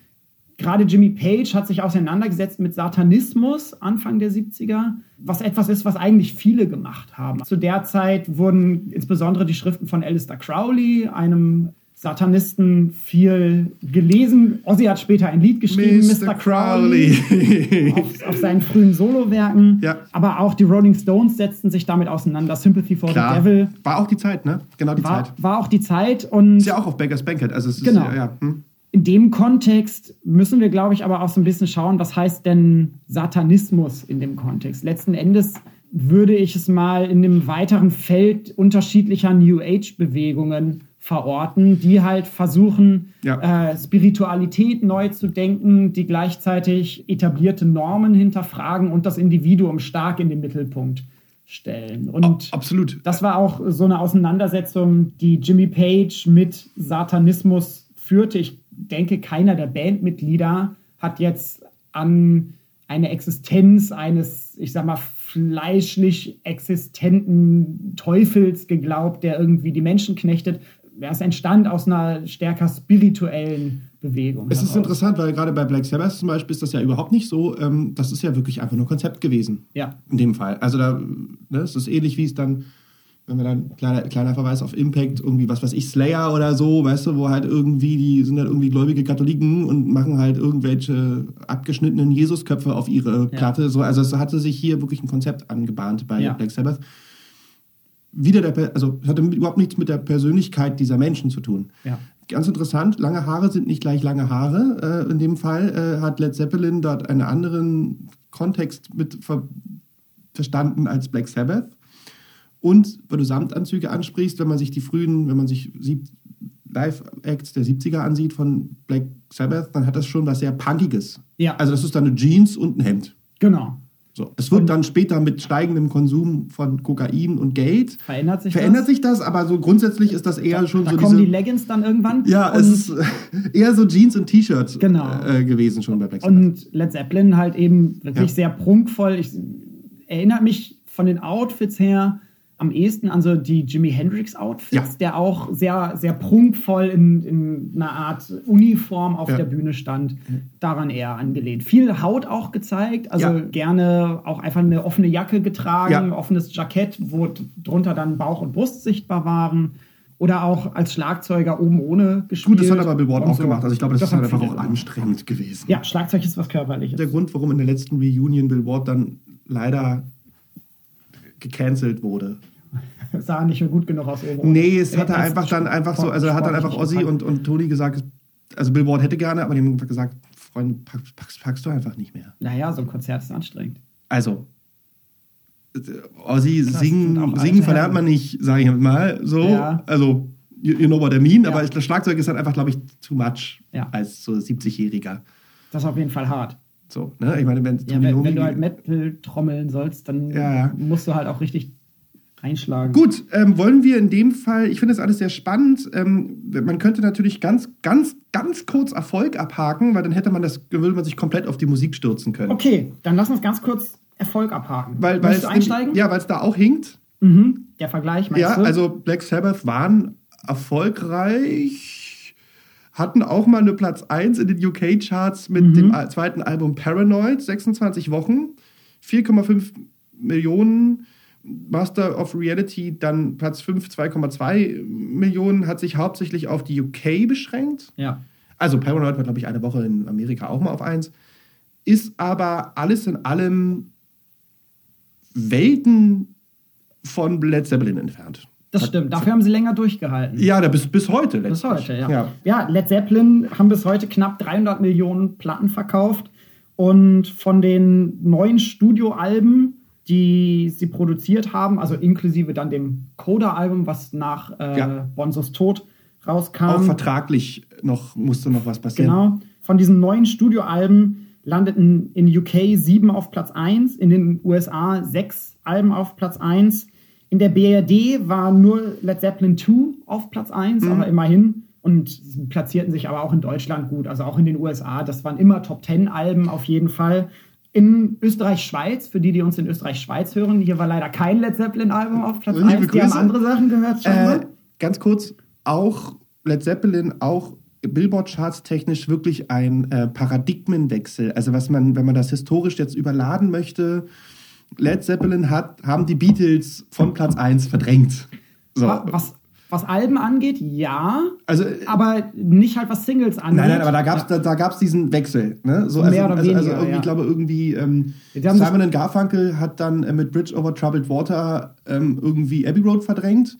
Gerade Jimmy Page hat sich auseinandergesetzt mit Satanismus Anfang der 70er, was etwas ist, was eigentlich viele gemacht haben. Zu der Zeit wurden insbesondere die Schriften von Alistair Crowley, einem Satanisten viel gelesen. Ozzy hat später ein Lied geschrieben, Mr. Mr. Crowley, auf, auf, seinen frühen Solowerken. Ja. Aber auch die Rolling Stones setzten sich damit auseinander. Sympathy for Klar. the Devil. War auch die Zeit, ne? Genau die war, Zeit. War auch die Zeit. Und ist ja auch auf Beggars Banquet. Also es ist, genau. Ja, ja. Hm. In dem Kontext müssen wir, glaube ich, aber auch so ein bisschen schauen, was heißt denn Satanismus in dem Kontext? Letzten Endes würde ich es mal in dem weiteren Feld unterschiedlicher New Age-Bewegungen verorten, die halt versuchen, ja. äh, Spiritualität neu zu denken, die gleichzeitig etablierte Normen hinterfragen und das Individuum stark in den Mittelpunkt stellen. Und oh, absolut. Das war auch so eine Auseinandersetzung, die Jimmy Page mit Satanismus führte. Ich denke, keiner der Bandmitglieder hat jetzt an eine Existenz eines, ich sag mal, fleischlich existenten Teufels geglaubt, der irgendwie die Menschen knechtet, es entstand aus einer stärker spirituellen Bewegung. Es ist interessant, weil gerade bei Black Sabbath zum Beispiel ist das ja überhaupt nicht so. Ähm, das ist ja wirklich einfach nur Konzept gewesen. Ja. In dem Fall. Also da, ne, es ist ähnlich wie es dann, wenn wir dann, kleiner, kleiner Verweis auf Impact, irgendwie, was weiß ich, Slayer oder so, weißt du, wo halt irgendwie, die sind halt irgendwie gläubige Katholiken und machen halt irgendwelche abgeschnittenen Jesusköpfe auf ihre Platte. Ja. So, also es hatte sich hier wirklich ein Konzept angebahnt bei ja. Black Sabbath wieder der, also es hatte überhaupt nichts mit der Persönlichkeit dieser Menschen zu tun. Ja. Ganz interessant, lange Haare sind nicht gleich lange Haare. Äh, in dem Fall äh, hat Led Zeppelin dort einen anderen Kontext mit ver verstanden als Black Sabbath. Und weil du Samtanzüge ansprichst, wenn man sich die frühen, wenn man sich Live-Acts der 70er ansieht von Black Sabbath, dann hat das schon was sehr Punkiges. Ja. Also das ist dann eine Jeans und ein Hemd. Genau. So, es wird dann später mit steigendem Konsum von Kokain und Geld verändert sich verändert das? sich das, aber so grundsätzlich ist das eher da, schon da so kommen diese, die Leggings dann irgendwann. Ja, es ist eher so Jeans und T-Shirt genau. äh, gewesen schon bei Black Sabbath. Und Led Zeppelin halt eben wirklich ja. sehr prunkvoll. Ich erinnere mich von den Outfits her am ehesten an so die Jimi Hendrix Outfits, Ja. der auch sehr, sehr prunkvoll in, in einer Art Uniform auf Ja. der Bühne stand. Daran eher angelehnt. Viel Haut auch gezeigt, also Ja. gerne auch einfach eine offene Jacke getragen, offenes Jackett, wo drunter dann Bauch und Brust sichtbar waren. Oder auch als Schlagzeuger oben ohne gespielt. Gut, das hat aber Billboard und auch so. gemacht. Also ich glaube, das, ist haben halt einfach auch anstrengend gewesen. Ja, Schlagzeug ist was Körperliches. Der Grund, warum in der letzten Reunion Billboard dann leider gecancelt wurde. sah nicht mehr gut genug aus oben. Nee, es hat er einfach dann einfach so, also hat dann einfach Ozzy und, und Tony gesagt, also Billboard hätte gerne, aber die haben einfach gesagt, Freund, packst, packst, packst du einfach nicht mehr. Naja, so ein Konzert ist anstrengend. Also, Ozzy sind singen, singen verlernt man nicht, sage ich mal so. Ja. Also, you, you know what I mean, Ja. aber das Schlagzeug ist dann einfach, glaube ich, too much Ja. als so 70-Jähriger. Das ist auf jeden Fall hart. So, ne? Ich meine, wenn Ja, wenn, wenn du halt Metal trommeln sollst, dann Ja, ja. musst du halt auch richtig reinschlagen. Gut, ähm, wollen wir in dem Fall, ich finde das alles sehr spannend. Ähm, man könnte natürlich ganz, ganz, ganz kurz Erfolg abhaken, weil dann hätte man das, würde man sich komplett auf die Musik stürzen können. Okay, dann lass uns ganz kurz Erfolg abhaken. Weil, weil es du einsteigen? Ja, weil es da auch hinkt. Mhm. Der Vergleich, meinst Ja, du? also Black Sabbath waren erfolgreich, hatten auch mal eine Platz 1 in den UK-Charts mit Mhm. dem zweiten Album Paranoid, 26 Wochen, 4,5 Millionen. Master of Reality dann Platz 5, 2,2 Millionen, hat sich hauptsächlich auf die UK beschränkt. ja. Also Paranoid war, glaube ich, eine Woche in Amerika auch mal auf 1. Ist aber alles in allem Welten von Led Zeppelin entfernt. Das stimmt. Dafür haben sie länger durchgehalten. Ja, da bis, bis heute Bis heute, ja. ja. Led Zeppelin haben bis heute knapp 300 Millionen Platten verkauft. Und von den neuen Studioalben, die sie produziert haben, also inklusive dann dem Coda-Album, was nach äh, Ja. Bonzos Tod rauskam. Auch vertraglich noch, musste noch was passieren. Genau. Von diesen neuen Studioalben landeten in UK sieben auf Platz 1, in den USA sechs Alben auf Platz 1. In der BRD war nur Led Zeppelin 2 auf Platz 1, aber immerhin. Und sie platzierten sich aber auch in Deutschland gut, also auch in den USA. Das waren immer Top 10 Alben auf jeden Fall. In Österreich-Schweiz, für die, die uns in Österreich-Schweiz hören, hier war leider kein Led Zeppelin-Album auf Platz Liebe 1. Die haben andere Sachen gehört. Äh, scheinbar. ganz kurz, auch Led Zeppelin, auch Billboard-Charts technisch wirklich ein äh, Paradigmenwechsel. Also was man, wenn man das historisch jetzt überladen möchte, Led Zeppelin hat, haben die Beatles von Platz 1 verdrängt. So. Wa- Was, was Alben angeht, ja. Also, aber nicht halt was Singles angeht. Nein, nein, aber da gab es da, da gab's diesen Wechsel. Ne? So, Mehr also, oder also, also weniger, irgendwie, ja. ich glaube, irgendwie ähm, Simon Garfunkel hat dann äh, mit Bridge over Troubled Water ähm, irgendwie Abbey Road verdrängt.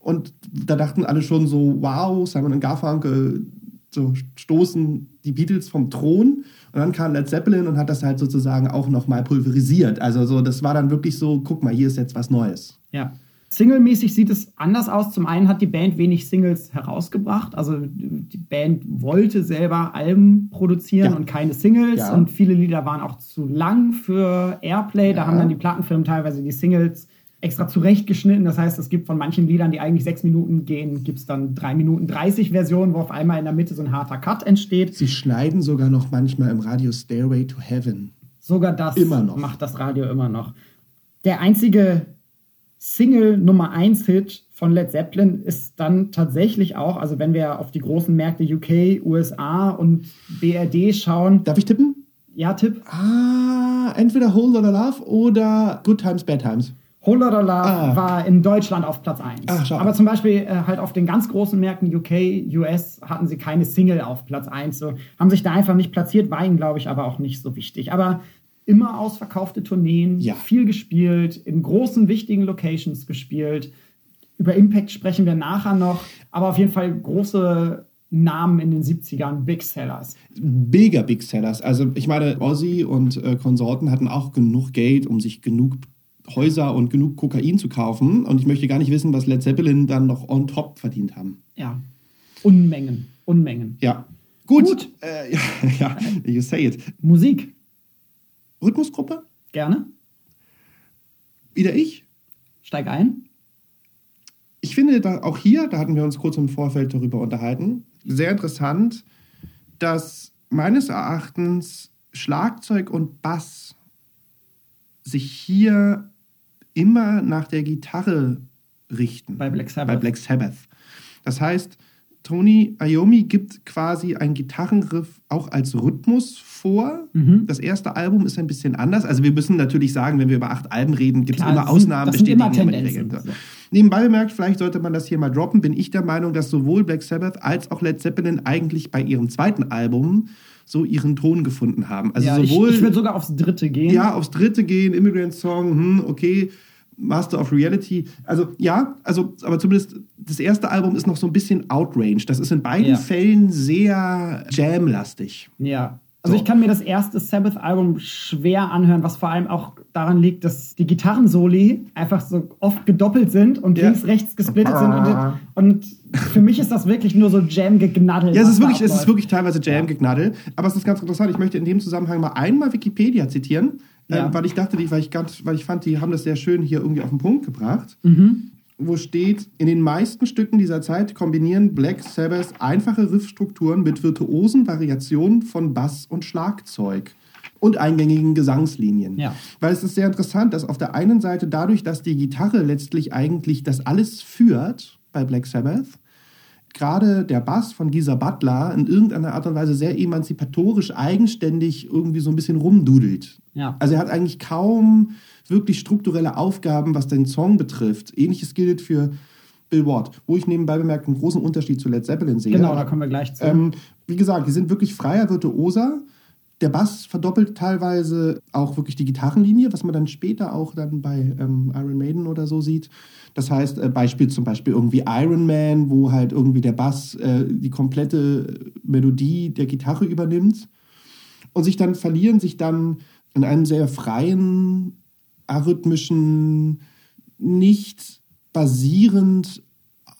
Und da dachten alle schon so, wow, Simon Garfunkel so stoßen die Beatles vom Thron. Und dann kam Led Zeppelin und hat das halt sozusagen auch nochmal pulverisiert. Also so, das war dann wirklich so, guck mal, hier ist jetzt was Neues. Ja. Singlemäßig sieht es anders aus. Zum einen hat die Band wenig Singles herausgebracht. Also die Band wollte selber Alben produzieren Ja. und keine Singles. Ja. Und viele Lieder waren auch zu lang für Airplay. Da Ja. haben dann die Plattenfirmen teilweise die Singles extra zurechtgeschnitten. Das heißt, es gibt von manchen Liedern, die eigentlich sechs Minuten gehen, gibt es dann drei Minuten 30 Versionen, wo auf einmal in der Mitte so ein harter Cut entsteht. Sie schneiden sogar noch manchmal im Radio Stairway to Heaven. Sogar das Immer noch. macht das Radio immer noch. Der einzige Single Nummer 1 Hit von Led Zeppelin ist dann tatsächlich auch, also wenn wir auf die großen Märkte UK, USA und BRD schauen, Darf ich tippen? ja, Tipp, Ah, entweder Whole Lotta Love oder Good Times, Bad Times. Whole Lotta Love Ah. war in Deutschland auf Platz 1. Ach. Aber zum Beispiel äh, halt auf den ganz großen Märkten UK, US hatten sie keine Single auf Platz 1. So, haben sich da einfach nicht platziert, war ihnen, glaube ich, aber auch nicht so wichtig. Aber immer ausverkaufte Tourneen, Ja. viel gespielt, in großen, wichtigen Locations gespielt. Über Impact sprechen wir nachher noch, aber auf jeden Fall große Namen in den 70ern, Big Sellers. Mega Big Sellers. Also ich meine, Ozzy und äh, Konsorten hatten auch genug Geld, um sich genug Häuser und genug Kokain zu kaufen. Und ich möchte gar nicht wissen, was Led Zeppelin dann noch on top verdient haben. Ja, Unmengen, Unmengen. Ja. Gut. Gut. Äh, ja, ja, you say it. Musik, Rhythmusgruppe? gerne, Wieder ich? steig ein. Ich finde da auch hier, da hatten wir uns kurz im Vorfeld darüber unterhalten, sehr interessant, dass meines Erachtens Schlagzeug und Bass sich hier immer nach der Gitarre richten. Bei Black Sabbath. Bei Black Sabbath. Das heißt, Tony Iommi gibt quasi einen Gitarrenriff auch als Rhythmus vor. Mhm. Das erste Album ist ein bisschen anders. Also wir müssen natürlich sagen, wenn wir über acht Alben reden, gibt es immer Ausnahmen, das bestätigen immer. Regeln. Nebenbei bemerkt, vielleicht sollte man das hier mal droppen, bin ich der Meinung, dass sowohl Black Sabbath als auch Led Zeppelin eigentlich bei ihrem zweiten Album so ihren Ton gefunden haben. Also ja, ich, sowohl ich würde sogar aufs dritte gehen. ja, aufs dritte gehen, Immigrant Song, hm, okay, Master of Reality. Also ja, also aber zumindest das erste Album ist noch so ein bisschen outranged. Das ist in beiden Ja. Fällen sehr Jam-lastig. Ja. Also So. ich kann mir das erste Sabbath-Album schwer anhören, was vor allem auch daran liegt, dass die Gitarrensoli einfach so oft gedoppelt sind und Ja. links, rechts gesplittet sind. Und, und für mich ist das wirklich nur so Jam-gegnaddelt. Ja, es ist wirklich, es ist wirklich teilweise Jam-Geknaddel. Aber es ist ganz interessant. Ich möchte in dem Zusammenhang mal einmal Wikipedia zitieren, Ja. ähm, weil ich dachte, die, weil ich ganz, weil ich fand, die haben das sehr schön hier irgendwie auf den Punkt gebracht. Mhm. Wo steht, in den meisten Stücken dieser Zeit kombinieren Black Sabbath einfache Riffstrukturen mit virtuosen Variationen von Bass und Schlagzeug und eingängigen Gesangslinien. Ja. Weil es ist sehr interessant, dass auf der einen Seite dadurch, dass die Gitarre letztlich eigentlich das alles führt bei Black Sabbath, gerade der Bass von Gisa Butler in irgendeiner Art und Weise sehr emanzipatorisch, eigenständig irgendwie so ein bisschen rumdudelt. Ja. Also er hat eigentlich kaum wirklich strukturelle Aufgaben, was den Song betrifft. Ähnliches gilt für Bill Ward, wo ich nebenbei bemerkt einen großen Unterschied zu Led Zeppelin sehe. Genau, da kommen wir gleich zu. Ähm, wie gesagt, die sind wirklich freier Virtuoser. Der Bass verdoppelt teilweise auch wirklich die Gitarrenlinie, was man dann später auch dann bei ähm, Iron Maiden oder so sieht. Das heißt, äh, Beispiel zum Beispiel irgendwie Iron Man, wo halt irgendwie der Bass äh, die komplette Melodie der Gitarre übernimmt und sich dann verlieren, sich dann in einem sehr freien, arrhythmischen, nicht basierend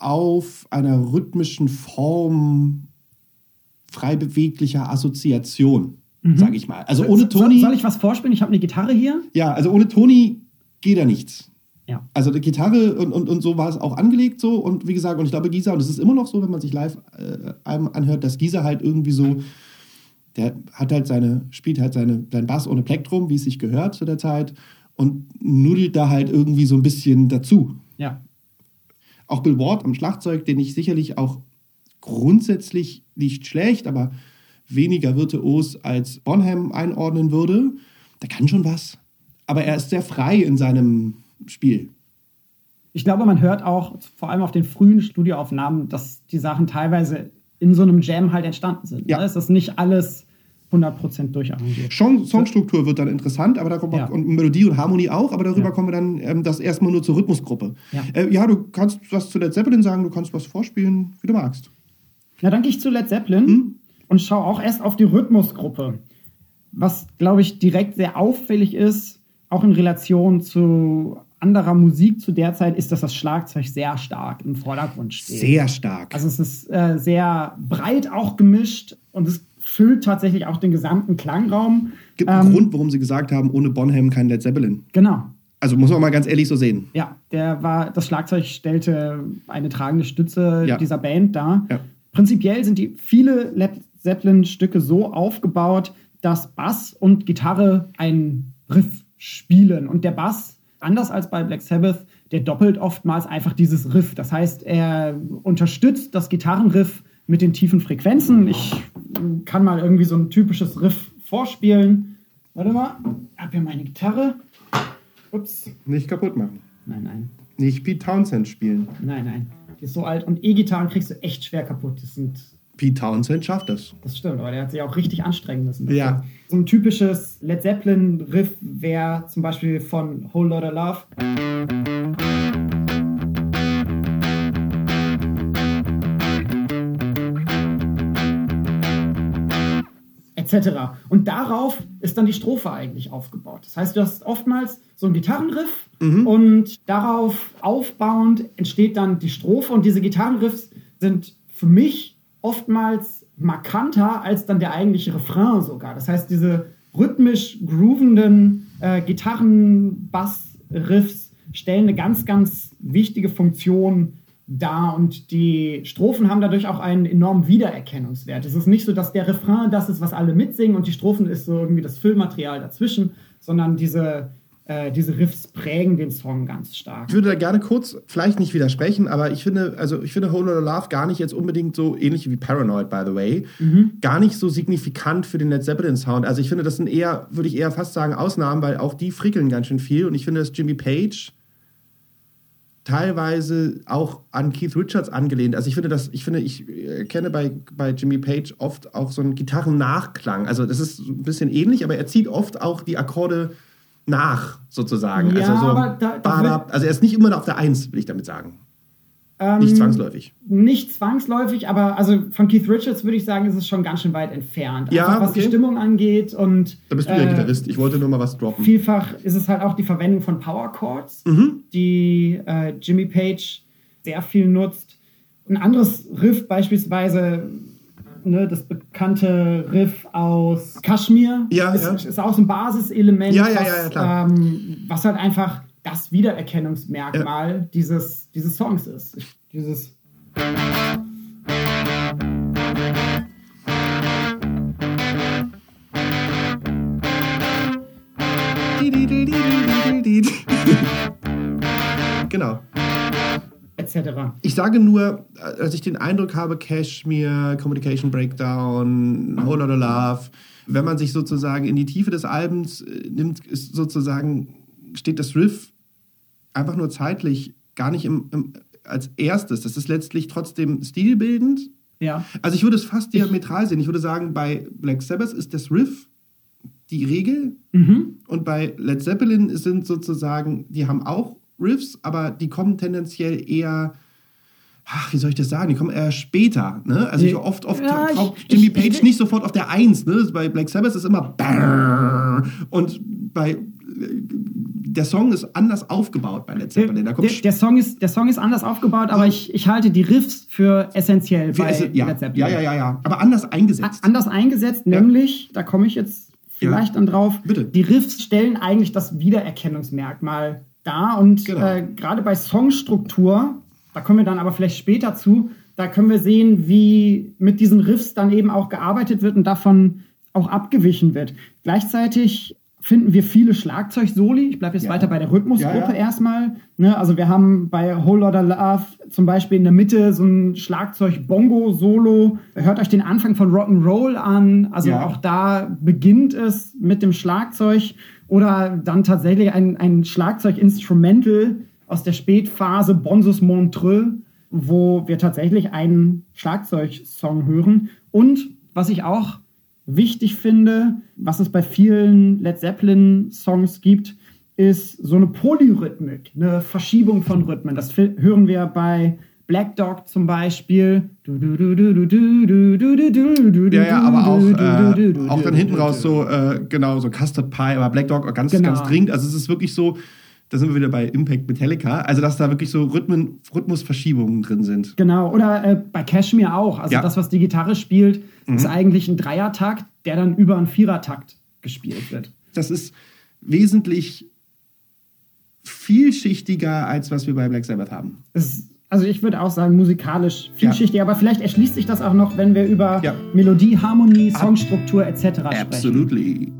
auf einer rhythmischen Form frei beweglicher Assoziation, sage ich mal. Also ohne Mhm. soll, Toni, soll ich was vorspielen? Ich habe eine Gitarre hier. ja, also ohne Toni geht da nichts. Ja. Also die Gitarre und, und, und so war es auch angelegt so und wie gesagt, und ich glaube Gisa, und es ist immer noch so, wenn man sich live äh, anhört, dass Gisa halt irgendwie so, der hat halt seine, spielt halt seine, seinen Bass ohne Plektrum, wie es sich gehört zu der Zeit und nudelt da halt irgendwie so ein bisschen dazu. Ja. Auch Bill Ward am Schlagzeug, den ich sicherlich auch grundsätzlich nicht schlecht, aber weniger virtuos als Bonham einordnen würde, der kann schon was. Aber er ist sehr frei in seinem Spiel. Ich glaube, man hört auch vor allem auf den frühen Studioaufnahmen, dass die Sachen teilweise in so einem Jam halt entstanden sind. Ja. Ne? Es ist nicht alles 100% durcharrangiert. Songstruktur wird dann interessant, aber da kommt Ja. und Melodie und Harmonie auch, aber darüber Ja. kommen wir dann ähm, das erstmal nur zur Rhythmusgruppe. Ja. Äh, ja, du kannst was zu Led Zeppelin sagen, du kannst was vorspielen, wie du magst. Na, dann gehe ich zu Led Zeppelin Hm? Und schaue auch erst auf die Rhythmusgruppe. Was, glaube ich, direkt sehr auffällig ist, auch in Relation zu anderer Musik zu der Zeit, ist, dass das Schlagzeug sehr stark im Vordergrund steht. Sehr stark. Also es ist äh, sehr breit auch gemischt und es füllt tatsächlich auch den gesamten Klangraum. Gibt einen Ähm, Grund, warum sie gesagt haben, ohne Bonham kein Led Zeppelin. Genau. Also muss man mal ganz ehrlich so sehen. Ja, der war, das Schlagzeug stellte eine tragende Stütze Ja. dieser Band dar. Ja. Prinzipiell sind die viele Led Zeppelin-Stücke so aufgebaut, dass Bass und Gitarre einen Riff spielen. Und der Bass, anders als bei Black Sabbath, der doppelt oftmals einfach dieses Riff. Das heißt, er unterstützt das Gitarrenriff mit den tiefen Frequenzen. Ich kann mal irgendwie so ein typisches Riff vorspielen. Warte mal, ich habe hier meine Gitarre. Ups. Nicht kaputt machen. Nein, nein. Nicht Pete Townsend spielen. Nein, nein. Die ist so alt und E-Gitarren kriegst du echt schwer kaputt. Das sind, Pete Townsend schafft das. das stimmt, aber der hat sich auch richtig anstrengen müssen. dafür. Ja. So ein typisches Led Zeppelin-Riff wäre zum Beispiel von Whole Lotta Love. etc. Und darauf ist dann die Strophe eigentlich aufgebaut. Das heißt, du hast oftmals so einen Gitarrenriff und darauf aufbauend entsteht dann die Strophe und diese Gitarrenriffs sind für mich oftmals markanter als dann der eigentliche Refrain sogar. Das heißt, diese rhythmisch groovenden äh, Gitarren-Bass-Riffs stellen eine ganz, ganz wichtige Funktion dar und die Strophen haben dadurch auch einen enormen Wiedererkennungswert. Es ist nicht so, dass der Refrain das ist, was alle mitsingen und die Strophen ist so irgendwie das Füllmaterial dazwischen, sondern diese äh, diese Riffs prägen den Song ganz stark. Ich würde da gerne kurz, vielleicht nicht widersprechen, aber ich finde, also ich finde Whole Lotta Love gar nicht jetzt unbedingt so ähnlich wie Paranoid, by the way, Mhm. gar nicht so signifikant für den Led Zeppelin Sound. Also ich finde, das sind eher, würde ich eher fast sagen, Ausnahmen, weil auch die frickeln ganz schön viel und ich finde, dass Jimmy Page teilweise auch an Keith Richards angelehnt. Also ich finde, dass ich finde, ich kenne bei, bei Jimmy Page oft auch so einen Gitarrennachklang. Also das ist ein bisschen ähnlich, aber er zieht oft auch die Akkorde nach, sozusagen. Ja, also so da- da also er ist nicht immer auf der Eins, will ich damit sagen. Ähm, Nicht zwangsläufig. Nicht zwangsläufig, aber also von Keith Richards würde ich sagen, ist es schon ganz schön weit entfernt. Ja, Einfach was okay. die Stimmung angeht und Da bist du der äh, Gitarrist. Ich wollte nur mal was droppen. Vielfach ist es halt auch die Verwendung von Power Chords, Mhm. die äh, Jimmy Page sehr viel nutzt. Ein anderes Riff beispielsweise, ne, das bekannte Riff aus Kashmir, Ja, ist, ja. ist auch so ein Basiselement, Ja, ja, was, ja, ja, klar. Ähm, was halt einfach das Wiedererkennungsmerkmal dieses, dieses Songs ist. Dieses genau. Etc. Ich sage nur, als ich den Eindruck habe, Cashmere, Communication Breakdown, Whole Lotta Love, wenn man sich sozusagen in die Tiefe des Albums äh, nimmt, ist sozusagen, steht das Riff einfach nur zeitlich gar nicht im, im, als erstes. Das ist letztlich trotzdem stilbildend. Ja. Also ich würde es fast diametral sehen. Ich würde sagen, bei Black Sabbath ist das Riff die Regel Mhm. und bei Led Zeppelin sind sozusagen, die haben auch Riffs, aber die kommen tendenziell eher, ach, wie soll ich das sagen, die kommen eher später. Ne? Also ich oft, oft Ja, taucht Jimmy ich- Page ich- nicht sofort auf der Eins. Ne? Bei Black Sabbath ist immer und bei äh, der Song ist anders aufgebaut bei Led Zeppelin. Der, der, Song ist, der Song ist anders aufgebaut, aber ich, ich halte die Riffs für essentiell Wie bei es- ja, Led Zeppelin. ja, ja, ja, ja, aber anders eingesetzt. A- Anders eingesetzt, Ja. nämlich, da komme ich jetzt vielleicht dann drauf, Bitte. die Riffs stellen eigentlich das Wiedererkennungsmerkmal dar und Genau. äh, gerade bei Songstruktur, da kommen wir dann aber vielleicht später zu, da können wir sehen, wie mit diesen Riffs dann eben auch gearbeitet wird und davon auch abgewichen wird. Gleichzeitig finden wir viele Schlagzeugsoli. Ich bleibe jetzt Ja. weiter bei der Rhythmusgruppe Ja, erstmal. Ne, also wir haben bei Whole Lotta Love zum Beispiel in der Mitte so ein Schlagzeug-Bongo-Solo. Hört euch den Anfang von Rock'n'Roll an. Also auch da beginnt es mit dem Schlagzeug oder dann tatsächlich ein, ein Schlagzeug-Instrumental aus der Spätphase Bonsus Montreux, wo wir tatsächlich einen Schlagzeugsong hören. Und was ich auch wichtig finde, was es bei vielen Led Zeppelin-Songs gibt, ist so eine Polyrhythmik, eine Verschiebung von Rhythmen. Das hören wir bei Black Dog zum Beispiel. Ja, ja, aber auch, äh, auch dann hinten raus so, äh, genau, so Custard Pie, aber Black Dog ganz, genau. ganz dringend. Also es ist wirklich so, da sind wir wieder bei Impact Metallica, also dass da wirklich so Rhythmen, Rhythmusverschiebungen drin sind. Genau, oder äh, bei Cashmere auch. Also ja. das, was die Gitarre spielt, ist eigentlich ein Dreiertakt, der dann über einen Vierertakt gespielt wird. Das ist wesentlich vielschichtiger, als was wir bei Black Sabbath haben. Ist, also ich würde auch sagen, musikalisch vielschichtig, aber vielleicht erschließt sich das auch noch, wenn wir über Ja. Melodie, Harmonie, Songstruktur etc. sprechen. Absolutely.